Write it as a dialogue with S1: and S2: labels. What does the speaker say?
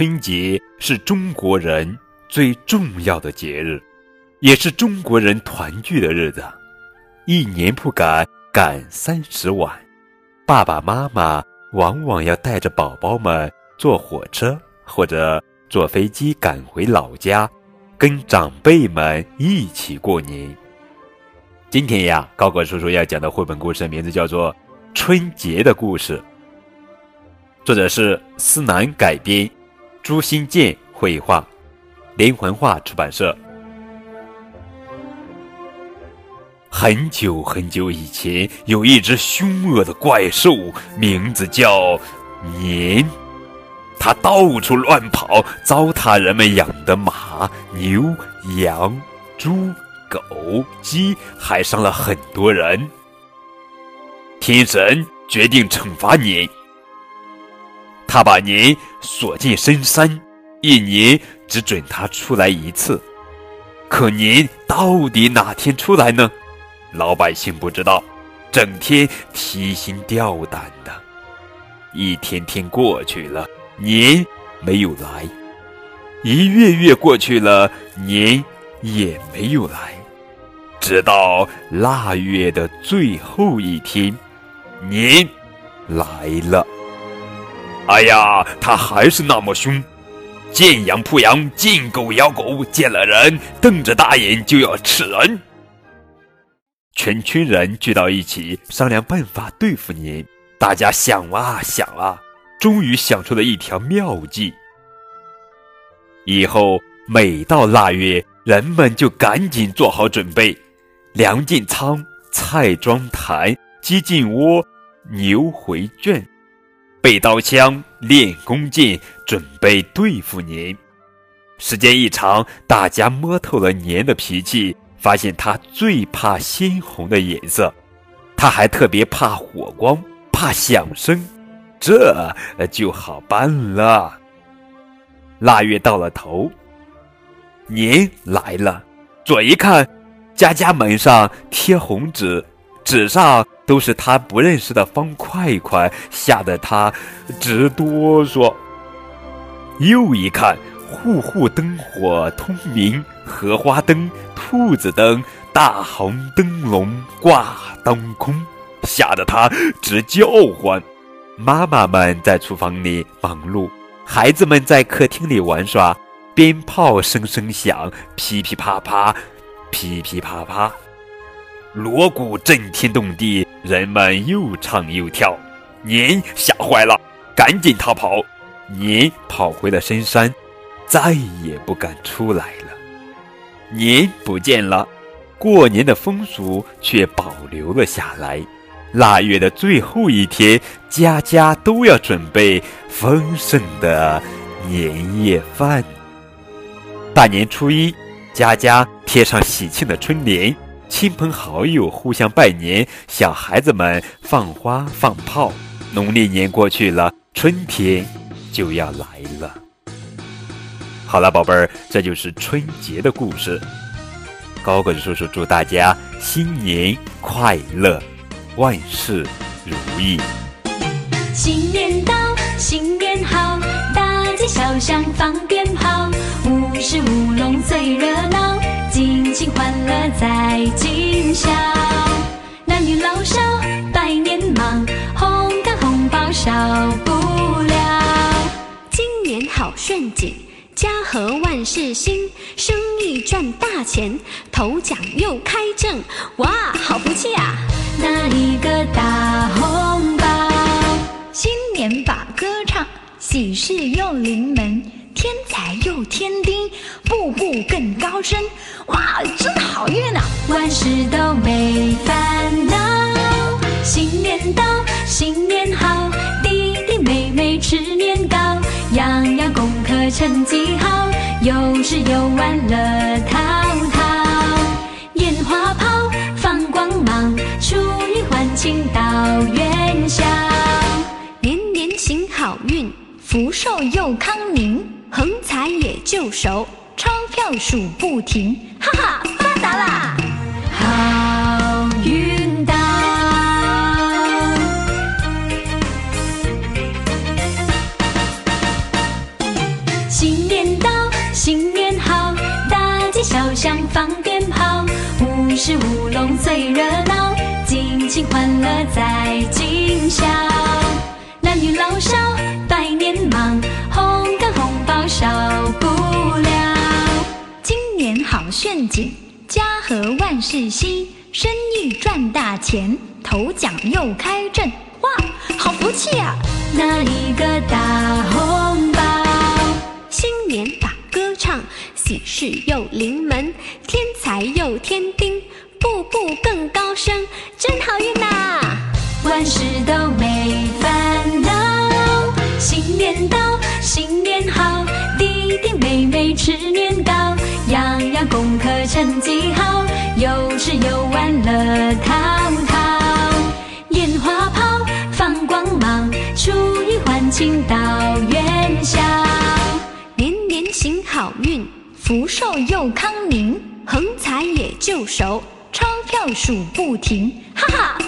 S1: 春节是中国人最重要的节日，也是中国人团聚的日子。一年不赶赶三十晚，爸爸妈妈往往要带着宝宝们坐火车或者坐飞机赶回老家，跟长辈们一起过年。今天呀，高个叔叔要讲的绘本故事名字叫做《春节的故事》，作者是思南改编。朱新建绘画，连环画出版社。很久很久以前，有一只凶恶的怪兽，名字叫年。它到处乱跑，糟蹋人们养的马、牛、羊、猪、狗、鸡，还伤了很多人。天神决定惩罚年。他把您锁进深山，一年只准他出来一次。可您到底哪天出来呢？老百姓不知道，整天提心吊胆的。一天天过去了，您没有来；一月月过去了，您也没有来。直到腊月的最后一天，您来了。哎呀，他还是那么凶，见羊扑羊，见狗咬狗，见了人瞪着大眼就要吃人。全村人聚到一起商量办法对付您。大家想啊想啊，终于想出了一条妙计。以后每到腊月，人们就赶紧做好准备，粮进仓，菜装坛，鸡进窝，牛回圈。背刀枪，练弓箭，准备对付年。时间一长，大家摸透了年的脾气，发现他最怕鲜红的颜色，他还特别怕火光，怕响声，这就好办了。腊月到了头，年来了，左一看，家家门上贴红纸，纸上。都是他不认识的方块块，吓得他直哆嗦。又一看，户户灯火通明，荷花灯、兔子灯、大红灯笼挂当空，吓得他直叫唤。妈妈们在厨房里忙碌，孩子们在客厅里玩耍，鞭炮声声响，噼噼啪啪，噼噼啪啪。锣鼓震天动地，人们又唱又跳，年吓坏了，赶紧逃跑。年跑回了深山，再也不敢出来了。年不见了，过年的风俗却保留了下来。腊月的最后一天，家家都要准备丰盛的年夜饭。大年初一，家家贴上喜庆的春联。亲朋好友互相拜年，小孩子们放花放炮。农历年过去了，春天就要来了。好了，宝贝儿，这就是春节的故事。高个子叔叔祝大家新年快乐，万事如意。
S2: 新年到，新年好，街小巷放鞭炮，舞狮舞龙最热闹。尽情欢乐在今宵，男女老少拜年忙，红干红包少不了。
S3: 今年好顺景，家和万事兴，生意赚大钱，头奖又开正，哇，好福气啊！
S2: 那一个大红
S4: 喜事又临门。天才又添丁，步步更高升，哇，真好运啊！
S2: 万事都没烦恼，新年到，新年好，弟弟妹妹吃年糕，样样功课成绩好，有吃有玩乐淘淘，烟花
S3: 福寿又康宁，横财也就手，钞票数不停，哈哈，发达啦！
S2: 好运到，新年到，新年好，大街小巷放鞭炮，舞狮舞龙最热闹，尽情欢乐在今宵，男女老少。
S4: 景，家和万事兴，生意赚大钱，头奖又开阵，哇，好福气啊！
S2: 拿一个大红包，
S3: 新年把歌唱，喜事又临门，天财又添丁，步步更高升，真好运呐！
S2: 万事都没烦恼。新年到，新年好，弟弟妹妹吃年糕，样样功课成绩好，有吃有玩乐淘淘，烟花炮放光芒，初一欢庆到元宵。
S3: 年年行好运，
S4: 福寿又康宁，
S3: 横财也就手，
S4: 钞票数不停，哈哈，